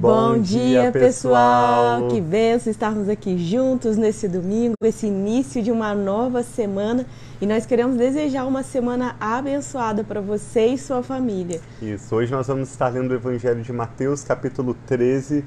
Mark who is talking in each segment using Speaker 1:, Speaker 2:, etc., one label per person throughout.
Speaker 1: Bom, dia, pessoal! Que benção estarmos aqui juntos nesse domingo, esse início de uma nova semana. E nós queremos desejar uma semana abençoada para você e sua família.
Speaker 2: Isso, hoje nós vamos estar lendo o Evangelho de Mateus, capítulo 13.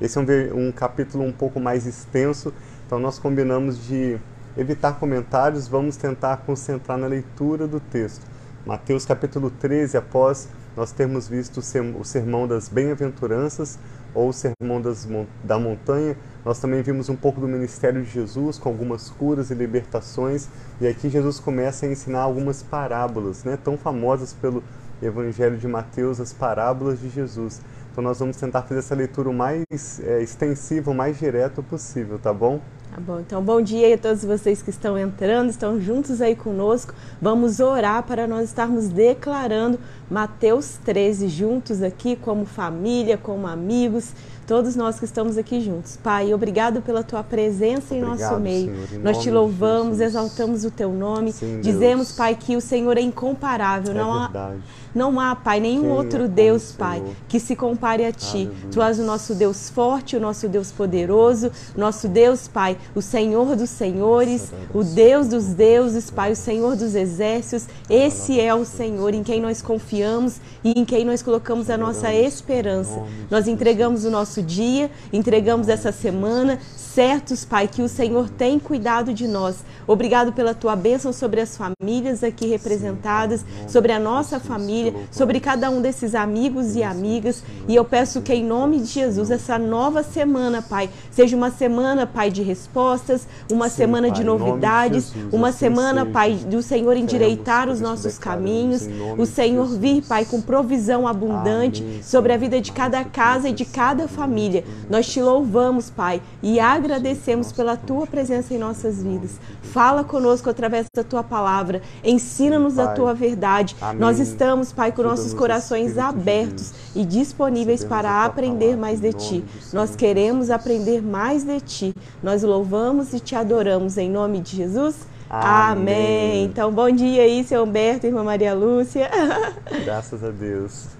Speaker 2: Esse é um, um capítulo um pouco mais extenso, então nós combinamos de evitar comentários, vamos tentar concentrar na leitura do texto. Mateus capítulo 13, após nós temos visto o sermão das bem-aventuranças ou o sermão das, da montanha. Nós também vimos um pouco do ministério de Jesus com algumas curas e libertações. E aqui Jesus começa a ensinar algumas parábolas, né, tão famosas pelo Evangelho de Mateus, as parábolas de Jesus. Então nós vamos tentar fazer essa leitura o mais é, extensiva, o mais direto possível, tá bom?
Speaker 1: Tá bom, então bom dia a todos vocês que estão entrando, estão juntos aí conosco. Vamos orar para nós estarmos declarando Mateus 13 juntos aqui, como família, como amigos, todos nós que estamos aqui juntos. Pai, obrigado pela tua presença em nosso meio. Senhor, em nós te louvamos, exaltamos o teu nome. Sim, Dizemos, Deus. Pai, que o Senhor é incomparável.
Speaker 2: É
Speaker 1: não há não há, Pai, nenhum Quem outro é Deus, Pai, que se compare a Ti. Aleluia. Tu és o nosso Deus forte, o nosso Deus poderoso, nosso Deus, Pai, o Senhor dos senhores, o Deus dos deuses, Pai, o Senhor dos exércitos. Esse é o Senhor em quem nós confiamos e em quem nós colocamos a nossa esperança. Nós entregamos o nosso dia, entregamos essa semana, certos, Pai, que o Senhor tem cuidado de nós. Obrigado pela tua bênção sobre as famílias aqui representadas, sobre a nossa família, sobre cada um desses amigos e amigas. E eu peço que, em nome de Jesus, essa nova semana, Pai, seja uma semana, Pai, de respostas, uma Sim, semana pai, de novidades, Jesus, uma semana, seja. Pai, do Senhor endireitar os nossos caminhos, o Senhor vir, Pai, com provisão abundante Amém. sobre a vida de cada casa e de cada família. Nós te louvamos, Pai, e agradecemos pela tua presença em nossas vidas. Fala conosco através da tua palavra, ensina-nos a tua verdade. Amém. Nós estamos, Pai, com nossos corações abertos e disponíveis para aprender mais de ti. Nós queremos aprender mais de ti. Nós louvamos e te adoramos em nome de Jesus. Amém. Amém. Então, bom dia aí, seu Humberto, irmã Maria Lúcia.
Speaker 2: Graças a Deus.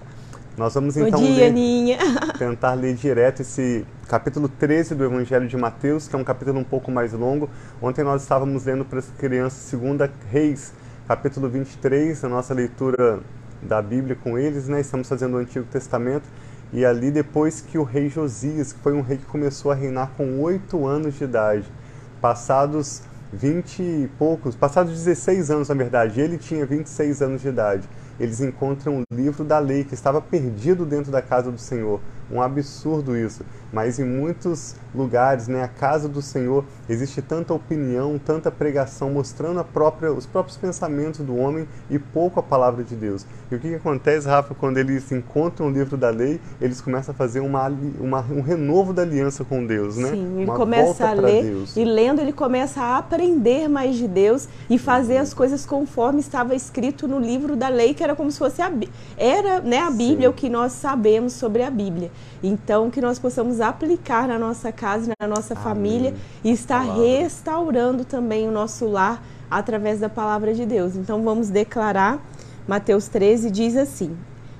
Speaker 2: Nós vamos então
Speaker 1: Bom dia, ler, Ninha.
Speaker 2: tentar ler direto esse capítulo 13 do Evangelho de Mateus, que é um capítulo um pouco mais longo. Ontem nós estávamos lendo para as crianças Segunda Reis, capítulo 23, a nossa leitura da Bíblia com eles, né? Estamos fazendo o Antigo Testamento. E ali depois que o rei Josias, que foi um rei que começou a reinar com oito anos de idade, passados 20 e poucos, passados 16 anos na verdade, ele tinha 26 anos de idade eles encontram o livro da lei que estava perdido dentro da casa do Senhor. Um absurdo isso. Mas em muitos lugares, né, a casa do Senhor, existe tanta opinião, tanta pregação mostrando a própria, os próprios pensamentos do homem e pouco a palavra de Deus. E o que, que acontece, Rafa, quando eles encontram o livro da lei, eles começam a fazer uma, uma um renovo da aliança com Deus, né?
Speaker 1: Sim, ele uma começa a ler Deus. e lendo ele começa a aprender mais de Deus e fazer as coisas conforme estava escrito no livro da lei, que era como se fosse a era, né, a Bíblia, Sim. o que nós sabemos sobre a Bíblia. Então, que nós possamos aplicar na nossa casa, na nossa Amém. família e estar restaurando também o nosso lar através da palavra de Deus. Então, vamos declarar. Mateus 13 diz assim: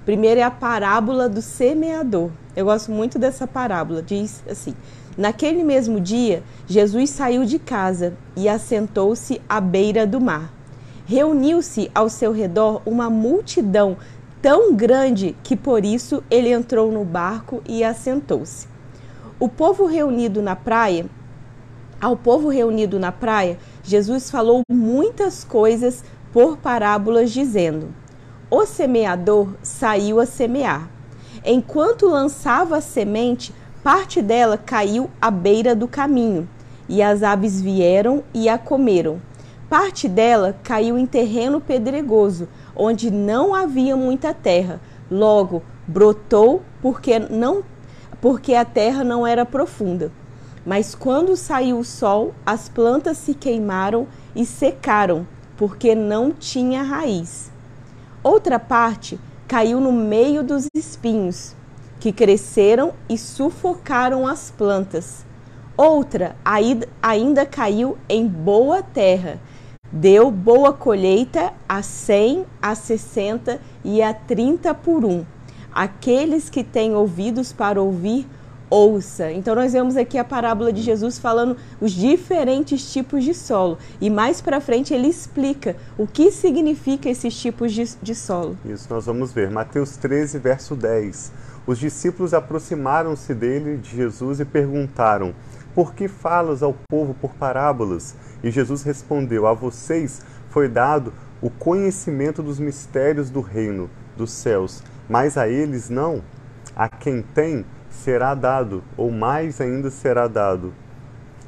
Speaker 1: primeiro é a parábola do semeador. Eu gosto muito dessa parábola. Diz assim: Naquele mesmo dia, Jesus saiu de casa e assentou-se à beira do mar. Reuniu-se ao seu redor uma multidão tão grande que por isso ele entrou no barco e assentou-se. O povo reunido na praia, ao povo reunido na praia, Jesus falou muitas coisas por parábolas, dizendo: O semeador saiu a semear. Enquanto lançava a semente, parte dela caiu à beira do caminho, e as aves vieram e a comeram. Parte dela caiu em terreno pedregoso, onde não havia muita terra. Logo, brotou porque não porque a terra não era profunda. Mas quando saiu o sol, as plantas se queimaram e secaram, porque não tinha raiz. Outra parte caiu no meio dos espinhos, que cresceram e sufocaram as plantas. Outra ainda caiu em boa terra Deu boa colheita a 100, a 60 e a 30 por um. Aqueles que têm ouvidos para ouvir, ouça. Então nós vemos aqui a parábola de Jesus falando os diferentes tipos de solo. E mais para frente ele explica o que significa esses tipos de, de solo.
Speaker 2: Isso nós vamos ver. Mateus 13, verso 10. Os discípulos aproximaram-se dele, de Jesus, e perguntaram: Por que falas ao povo por parábolas? E Jesus respondeu: A vocês foi dado o conhecimento dos mistérios do reino dos céus, mas a eles não. A quem tem, será dado, ou mais ainda será dado.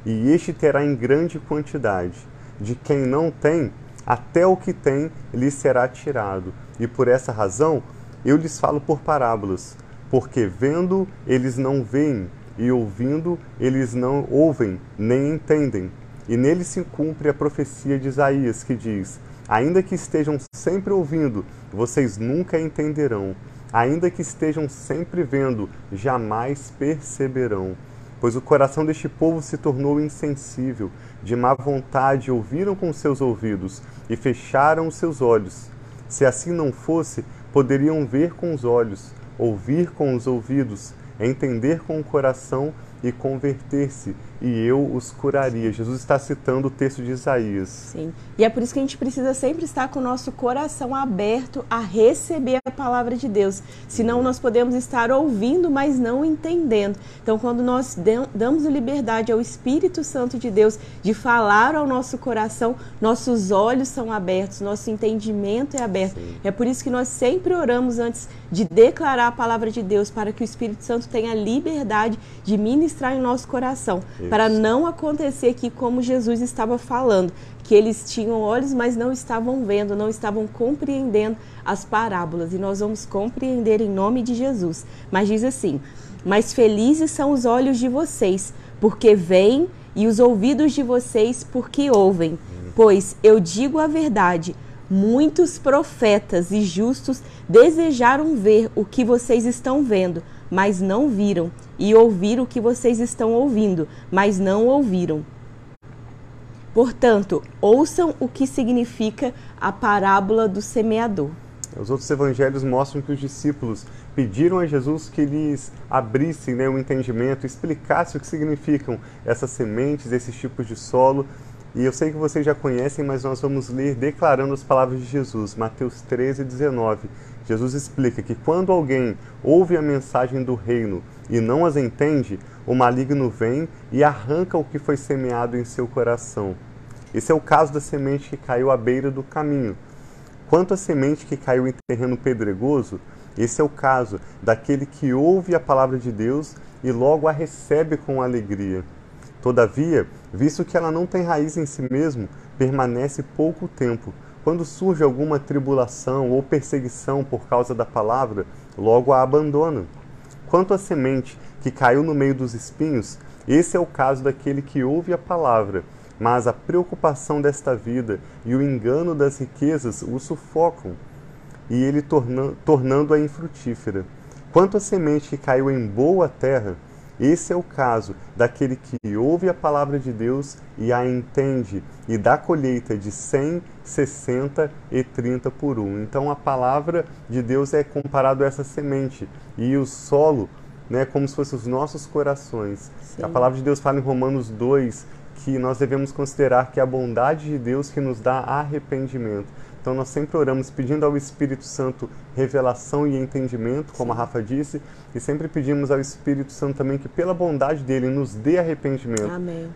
Speaker 2: E este terá em grande quantidade. De quem não tem, até o que tem lhe será tirado. E por essa razão eu lhes falo por parábolas, porque vendo eles não veem, e ouvindo eles não ouvem, nem entendem. E nele se cumpre a profecia de Isaías, que diz: Ainda que estejam sempre ouvindo, vocês nunca entenderão ainda que estejam sempre vendo, jamais perceberão. Pois o coração deste povo se tornou insensível, de má vontade ouviram com seus ouvidos e fecharam os seus olhos. Se assim não fosse, poderiam ver com os olhos, ouvir com os ouvidos, entender com o coração e converter-se, e eu os curaria. Jesus está citando o texto de Isaías.
Speaker 1: Sim. E é por isso que a gente precisa sempre estar com o nosso coração aberto a receber a palavra de Deus. Senão nós podemos estar ouvindo, mas não entendendo. Então, quando nós damos liberdade ao Espírito Santo de Deus de falar ao nosso coração, nossos olhos são abertos, nosso entendimento é aberto. Sim. É por isso que nós sempre oramos antes de declarar a palavra de Deus, para que o Espírito Santo tenha liberdade de ministrar em nosso coração. Para não acontecer aqui como Jesus estava falando, que eles tinham olhos, mas não estavam vendo, não estavam compreendendo as parábolas. E nós vamos compreender em nome de Jesus. Mas diz assim: Mas felizes são os olhos de vocês, porque veem, e os ouvidos de vocês, porque ouvem. Pois eu digo a verdade. Muitos profetas e justos desejaram ver o que vocês estão vendo, mas não viram, e ouvir o que vocês estão ouvindo, mas não ouviram. Portanto, ouçam o que significa a parábola do semeador.
Speaker 2: Os outros evangelhos mostram que os discípulos pediram a Jesus que lhes abrissem né, o entendimento, explicasse o que significam essas sementes, esses tipos de solo. E eu sei que vocês já conhecem, mas nós vamos ler declarando as palavras de Jesus, Mateus 13, 19. Jesus explica que quando alguém ouve a mensagem do reino e não as entende, o maligno vem e arranca o que foi semeado em seu coração. Esse é o caso da semente que caiu à beira do caminho. Quanto à semente que caiu em terreno pedregoso, esse é o caso daquele que ouve a palavra de Deus e logo a recebe com alegria. Todavia, visto que ela não tem raiz em si mesmo, permanece pouco tempo quando surge alguma tribulação ou perseguição por causa da palavra, logo a abandona. Quanto à semente que caiu no meio dos espinhos, esse é o caso daquele que ouve a palavra, mas a preocupação desta vida e o engano das riquezas o sufocam, e ele torna, tornando-a infrutífera. Quanto à semente que caiu em boa terra, esse é o caso daquele que ouve a palavra de Deus e a entende, e dá colheita de 100, 60 e 30 por um. Então a palavra de Deus é comparado a essa semente, e o solo né, como se fossem os nossos corações. Sim. A palavra de Deus fala em Romanos 2 que nós devemos considerar que é a bondade de Deus que nos dá arrependimento. Então nós sempre oramos pedindo ao Espírito Santo revelação e entendimento, como Sim. a Rafa disse, e sempre pedimos ao Espírito Santo também que pela bondade dele nos dê arrependimento,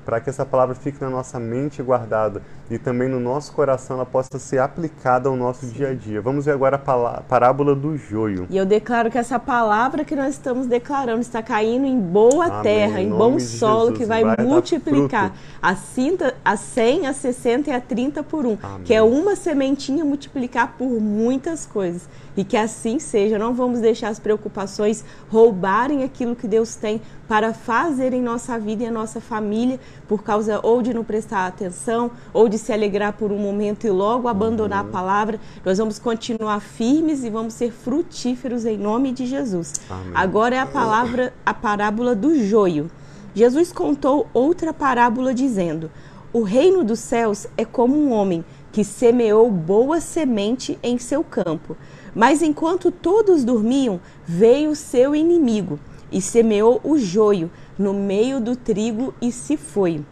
Speaker 2: para que essa palavra fique na nossa mente guardada e também no nosso coração ela possa ser aplicada ao nosso Sim. dia a dia. Vamos ver agora a parábola do joio.
Speaker 1: E eu declaro que essa palavra que nós estamos declarando está caindo em boa Amém. terra, em, em bom solo, Jesus. que vai, vai multiplicar a, cinta, a 100, a 60 e a 30 por um, Amém. que é uma sementinha multiplicar por muitas coisas. E que assim seja, não vamos deixar as preocupações roubarem aquilo que Deus tem para fazer em nossa vida e a nossa família, por causa ou de não prestar atenção, ou de se alegrar por um momento e logo abandonar uhum. a palavra. Nós vamos continuar firmes e vamos ser frutíferos em nome de Jesus. Amém. Agora é a palavra, a parábola do joio. Jesus contou outra parábola dizendo: O reino dos céus é como um homem que semeou boa semente em seu campo. Mas enquanto todos dormiam, veio seu inimigo e semeou o joio no meio do trigo e se foi.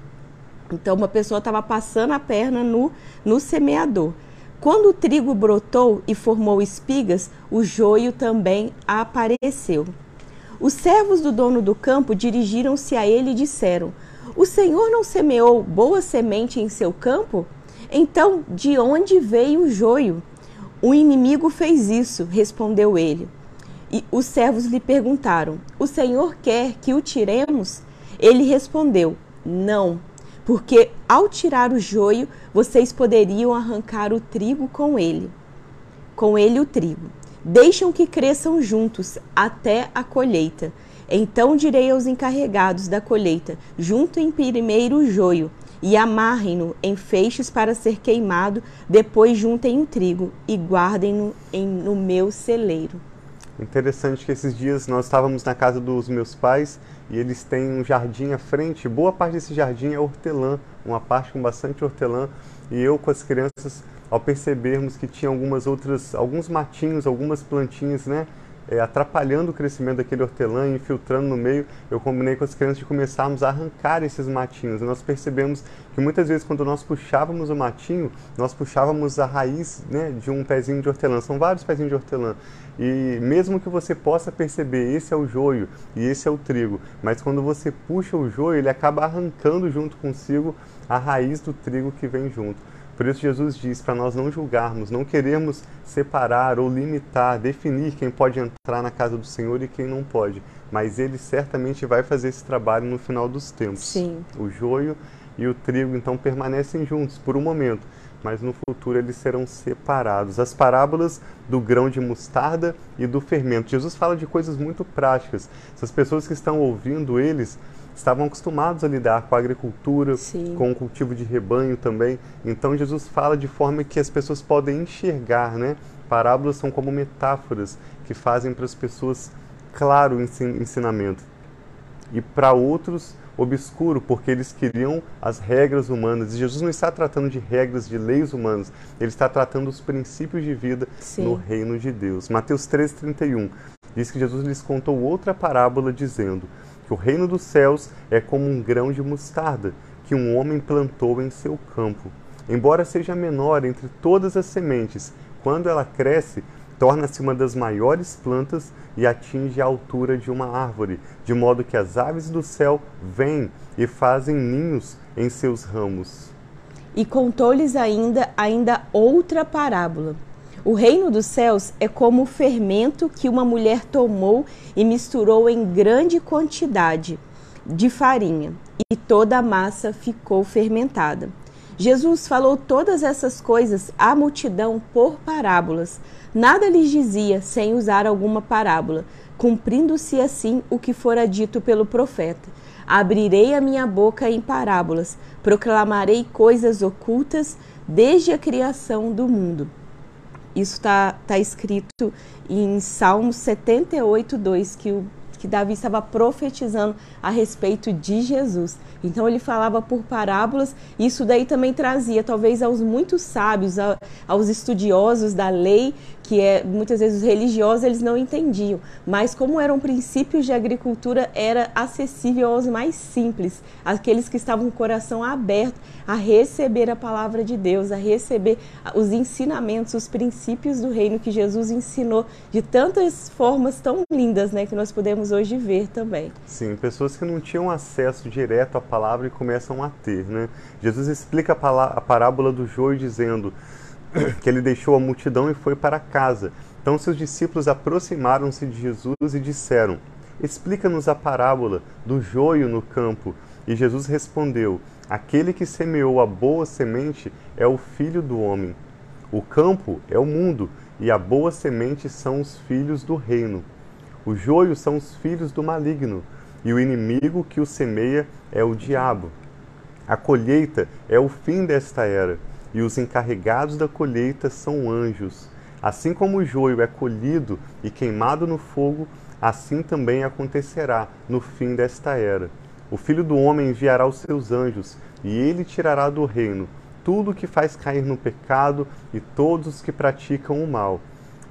Speaker 1: Então, uma pessoa estava passando a perna no, no semeador. Quando o trigo brotou e formou espigas, o joio também apareceu. Os servos do dono do campo dirigiram-se a ele e disseram: O senhor não semeou boa semente em seu campo? Então, de onde veio o joio? O inimigo fez isso, respondeu ele. E os servos lhe perguntaram: O senhor quer que o tiremos? Ele respondeu: Não porque ao tirar o joio, vocês poderiam arrancar o trigo com ele. Com ele o trigo. Deixam que cresçam juntos até a colheita. Então direi aos encarregados da colheita: juntem primeiro o joio e amarrem-no em feixes para ser queimado, depois juntem o trigo e guardem-no no meu celeiro.
Speaker 2: Interessante que esses dias nós estávamos na casa dos meus pais e eles têm um jardim à frente. Boa parte desse jardim é hortelã, uma parte com bastante hortelã. E eu com as crianças, ao percebermos que tinha algumas outras, alguns matinhos, algumas plantinhas, né, é, atrapalhando o crescimento daquele hortelã, infiltrando no meio, eu combinei com as crianças de começarmos a arrancar esses matinhos. E nós percebemos que muitas vezes quando nós puxávamos o matinho, nós puxávamos a raiz né, de um pezinho de hortelã. São vários pezinhos de hortelã. E mesmo que você possa perceber, esse é o joio e esse é o trigo, mas quando você puxa o joio, ele acaba arrancando junto consigo a raiz do trigo que vem junto. Por isso Jesus diz para nós não julgarmos, não queremos separar ou limitar, definir quem pode entrar na casa do Senhor e quem não pode, mas ele certamente vai fazer esse trabalho no final dos tempos.
Speaker 1: Sim.
Speaker 2: O joio e o trigo então permanecem juntos por um momento, mas no futuro eles serão separados. As parábolas do grão de mostarda e do fermento. Jesus fala de coisas muito práticas. Essas pessoas que estão ouvindo eles estavam acostumados a lidar com a agricultura,
Speaker 1: Sim.
Speaker 2: com o cultivo de rebanho também. Então Jesus fala de forma que as pessoas podem enxergar, né? Parábolas são como metáforas que fazem para as pessoas claro o ensinamento. E para outros obscuro, porque eles queriam as regras humanas. E Jesus não está tratando de regras, de leis humanas, ele está tratando os princípios de vida
Speaker 1: Sim.
Speaker 2: no reino de Deus. Mateus 13,31 diz que Jesus lhes contou outra parábola, dizendo que o reino dos céus é como um grão de mostarda que um homem plantou em seu campo. Embora seja menor entre todas as sementes, quando ela cresce, torna-se uma das maiores plantas e atinge a altura de uma árvore, de modo que as aves do céu vêm e fazem ninhos em seus ramos.
Speaker 1: E contou-lhes ainda ainda outra parábola. O reino dos céus é como o fermento que uma mulher tomou e misturou em grande quantidade de farinha, e toda a massa ficou fermentada. Jesus falou todas essas coisas à multidão por parábolas. Nada lhes dizia sem usar alguma parábola, cumprindo-se assim o que fora dito pelo profeta. Abrirei a minha boca em parábolas, proclamarei coisas ocultas desde a criação do mundo. Isso está tá escrito em Salmo 78, 2, que o que Davi estava profetizando a respeito de Jesus. Então ele falava por parábolas, e isso daí também trazia, talvez aos muitos sábios, aos estudiosos da lei, que é muitas vezes os religiosos eles não entendiam, mas como eram princípios de agricultura, era acessível aos mais simples, aqueles que estavam com o coração aberto a receber a palavra de Deus, a receber os ensinamentos, os princípios do reino que Jesus ensinou de tantas formas tão lindas, né, que nós podemos hoje ver também.
Speaker 2: Sim, pessoas que não tinham acesso direto à palavra e começam a ter, né? Jesus explica a, parábola do joio dizendo: que ele deixou a multidão e foi para casa. Então seus discípulos aproximaram-se de Jesus e disseram: Explica-nos a parábola do joio no campo. E Jesus respondeu: Aquele que semeou a boa semente é o filho do homem. O campo é o mundo, e a boa semente são os filhos do reino. O joio são os filhos do maligno, e o inimigo que o semeia é o diabo. A colheita é o fim desta era e os encarregados da colheita são anjos. Assim como o joio é colhido e queimado no fogo, assim também acontecerá no fim desta era. O filho do homem enviará os seus anjos, e ele tirará do reino tudo o que faz cair no pecado e todos os que praticam o mal.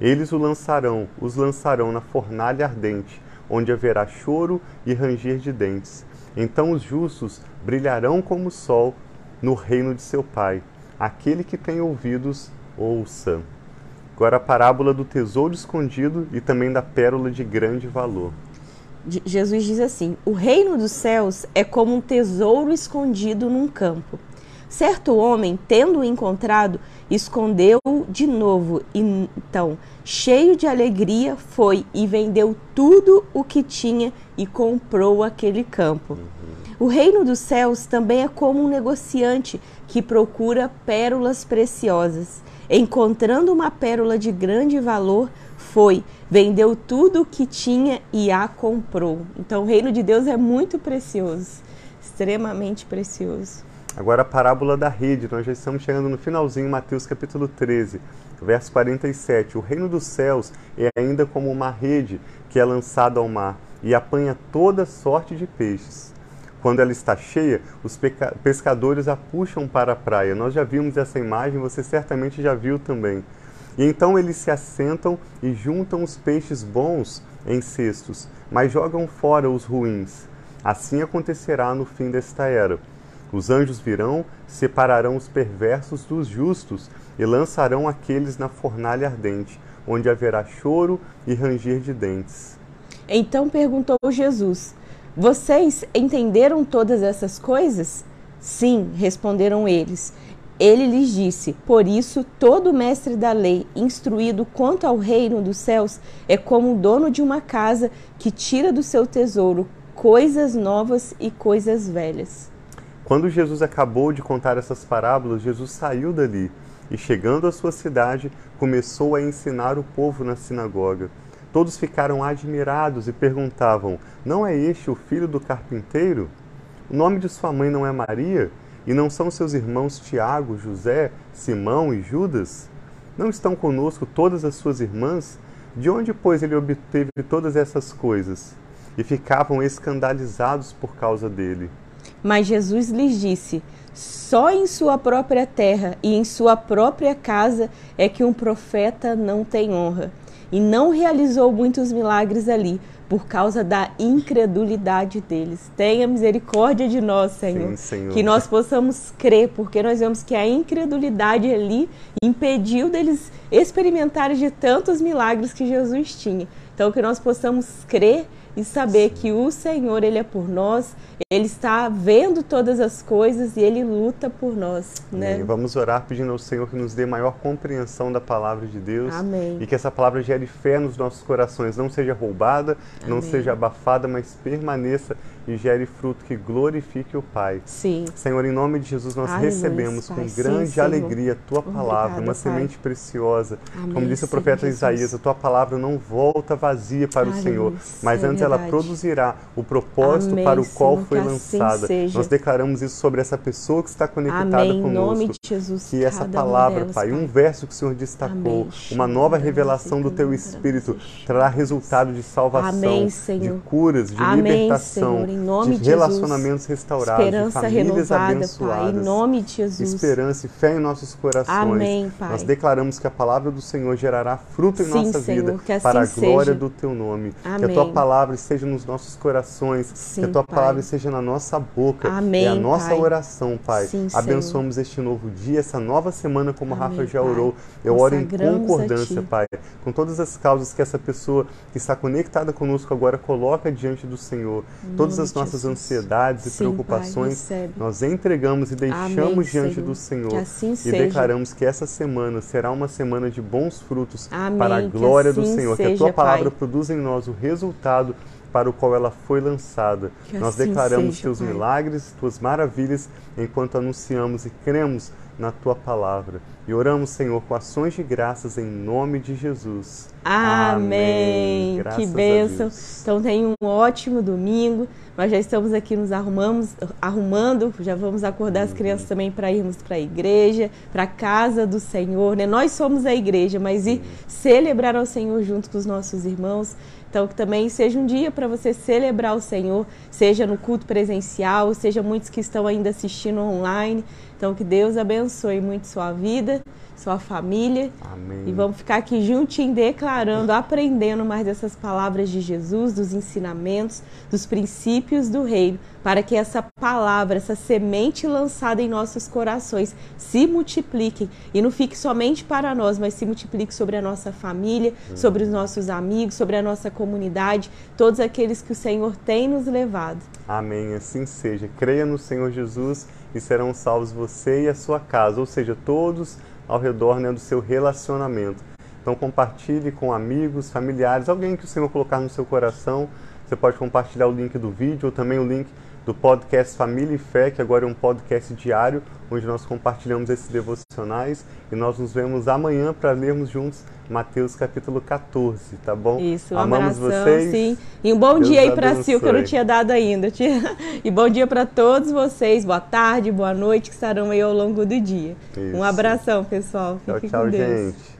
Speaker 2: Eles o lançarão, os lançarão na fornalha ardente, onde haverá choro e ranger de dentes. Então os justos brilharão como o sol no reino de seu Pai. Aquele que tem ouvidos, ouça. Agora a parábola do tesouro escondido e também da pérola de grande valor.
Speaker 1: Jesus diz assim: O reino dos céus é como um tesouro escondido num campo. Certo homem, tendo-o encontrado, escondeu-o de novo. Então, cheio de alegria, foi e vendeu tudo o que tinha e comprou aquele campo. Uhum. O reino dos céus também é como um negociante que procura pérolas preciosas. Encontrando uma pérola de grande valor, foi, vendeu tudo o que tinha e a comprou. Então o reino de Deus é muito precioso, extremamente precioso.
Speaker 2: Agora a parábola da rede, nós já estamos chegando no finalzinho, Mateus capítulo 13, verso 47. O reino dos céus é ainda como uma rede que é lançada ao mar e apanha toda sorte de peixes. Quando ela está cheia, os pescadores a puxam para a praia. Nós já vimos essa imagem, você certamente já viu também. E então eles se assentam e juntam os peixes bons em cestos, mas jogam fora os ruins. Assim acontecerá no fim desta era. Os anjos virão, separarão os perversos dos justos e lançarão aqueles na fornalha ardente, onde haverá choro e ranger de dentes.
Speaker 1: Então perguntou Jesus: Vocês entenderam todas essas coisas? Sim, responderam eles. Ele lhes disse: Por isso, todo mestre da lei, instruído quanto ao reino dos céus, é como o dono de uma casa que tira do seu tesouro coisas novas e coisas velhas.
Speaker 2: Quando Jesus acabou de contar essas parábolas, Jesus saiu dali e, chegando à sua cidade, começou a ensinar o povo na sinagoga. Todos ficaram admirados e perguntavam: Não é este o filho do carpinteiro? O nome de sua mãe não é Maria? E não são seus irmãos Tiago, José, Simão e Judas? Não estão conosco todas as suas irmãs? De onde, pois, ele obteve todas essas coisas? E ficavam escandalizados por causa dele.
Speaker 1: Mas Jesus lhes disse: Só em sua própria terra e em sua própria casa é que um profeta não tem honra. E não realizou muitos milagres ali, por causa da incredulidade deles. Tenha misericórdia de nós, Senhor. Sim, Senhor. Que nós possamos crer, porque nós vemos que a incredulidade ali impediu deles experimentarem de tantos milagres que Jesus tinha. Então, que nós possamos crer e saber que o Senhor, Ele é por nós, Ele está vendo todas as coisas e Ele luta por nós. Né?
Speaker 2: Vamos orar pedindo ao Senhor que nos dê maior compreensão da palavra de Deus
Speaker 1: Amém.
Speaker 2: e que essa palavra gere fé nos nossos corações, não seja roubada, Amém. não seja abafada, mas permaneça e gere fruto que glorifique o Pai.
Speaker 1: Sim.
Speaker 2: Senhor, em nome de Jesus, nós recebemos com grande Sim, alegria a tua palavra, uma Pai. semente preciosa. Amém, Como disse o profeta Isaías, a tua palavra não volta vazia para o Senhor, mas antes ela produzirá o propósito Amém, para o qual Senhor, foi assim lançada. Assim nós declaramos isso sobre essa pessoa que está conectada
Speaker 1: Amém,
Speaker 2: conosco.
Speaker 1: Em nome de Jesus,
Speaker 2: que essa palavra, delas, Pai, um verso que o Senhor destacou, uma nova revelação do teu Espírito, trará resultado de salvação, de curas, de libertação
Speaker 1: em nome
Speaker 2: de, relacionamentos restaurados,
Speaker 1: Esperança
Speaker 2: de famílias abençoadas.
Speaker 1: Pai, em nome de Jesus.
Speaker 2: Esperança e fé em nossos corações.
Speaker 1: Amém, Pai.
Speaker 2: Nós declaramos que a palavra do Senhor gerará fruto em
Speaker 1: Sim,
Speaker 2: nossa
Speaker 1: Senhor,
Speaker 2: vida
Speaker 1: assim
Speaker 2: para a glória
Speaker 1: seja.
Speaker 2: do teu nome.
Speaker 1: Amém.
Speaker 2: Que a tua palavra esteja nos nossos corações,
Speaker 1: Sim,
Speaker 2: que a tua
Speaker 1: pai.
Speaker 2: palavra esteja na nossa boca.
Speaker 1: Amém,
Speaker 2: é a nossa
Speaker 1: pai.
Speaker 2: oração, Pai.
Speaker 1: Sim,
Speaker 2: Abençoamos este novo dia, essa nova semana, como a Rafa
Speaker 1: Amém,
Speaker 2: já
Speaker 1: Pai.
Speaker 2: orou. Eu oro em concordância. Pai, com todas as causas que essa pessoa que está conectada conosco agora coloca diante do Senhor.
Speaker 1: Em
Speaker 2: Todas as nossas
Speaker 1: Jesus.
Speaker 2: ansiedades e
Speaker 1: Sim,
Speaker 2: preocupações,
Speaker 1: Pai, recebe.
Speaker 2: nós entregamos e deixamos
Speaker 1: Amém,
Speaker 2: diante
Speaker 1: Senhor.
Speaker 2: do Senhor.
Speaker 1: Que assim
Speaker 2: e
Speaker 1: seja.
Speaker 2: declaramos que essa semana será uma semana de bons frutos
Speaker 1: Amém,
Speaker 2: para a glória do
Speaker 1: assim
Speaker 2: Senhor. que a tua
Speaker 1: seja,
Speaker 2: palavra produza em nós o resultado para o qual ela foi lançada.
Speaker 1: Que
Speaker 2: Nós
Speaker 1: assim
Speaker 2: declaramos
Speaker 1: seja,
Speaker 2: teus
Speaker 1: Pai.
Speaker 2: milagres, tuas maravilhas, enquanto anunciamos e cremos na tua palavra. E oramos, Senhor, com ações de graças em nome de Jesus.
Speaker 1: Amém.
Speaker 2: Graças
Speaker 1: Que bênção. Então tenha um ótimo domingo. Nós já estamos aqui nos arrumamos, arrumando, já vamos acordar as crianças também para irmos para a igreja, para a casa do Senhor, né? Nós somos a igreja, mas ir celebrar ao Senhor junto com os nossos irmãos. Então que também seja um dia para você celebrar o Senhor, seja no culto presencial, seja muitos que estão ainda assistindo online. Então que Deus abençoe muito sua vida. Sua família.
Speaker 2: Amém.
Speaker 1: E vamos ficar aqui juntinho declarando, aprendendo mais dessas palavras de Jesus, dos ensinamentos, dos princípios do reino, para que essa palavra, essa semente lançada em nossos corações se multiplique e não fique somente para nós, mas se multiplique sobre a nossa família, sobre os nossos amigos, sobre a nossa comunidade, todos aqueles que o Senhor tem nos levado.
Speaker 2: Amém. Assim seja. Creia no Senhor Jesus e serão salvos você e a sua casa, ou seja, todos ao redor né, do seu relacionamento. Então compartilhe com amigos, familiares, alguém que o Senhor colocar no seu coração. Você pode compartilhar o link do vídeo ou também o link do podcast Família e Fé, que agora é um podcast diário, onde nós compartilhamos esses devocionais e nós nos vemos amanhã para lermos juntos Mateus capítulo 14, tá bom?
Speaker 1: Isso, um Amamos abração, vocês. sim. E um bom Deus dia aí para Sil, que eu não tinha dado ainda. E bom dia para todos vocês, boa tarde, boa noite, que estarão aí ao longo do dia. Isso. Um abração, pessoal.
Speaker 2: Fique tchau, tchau, gente.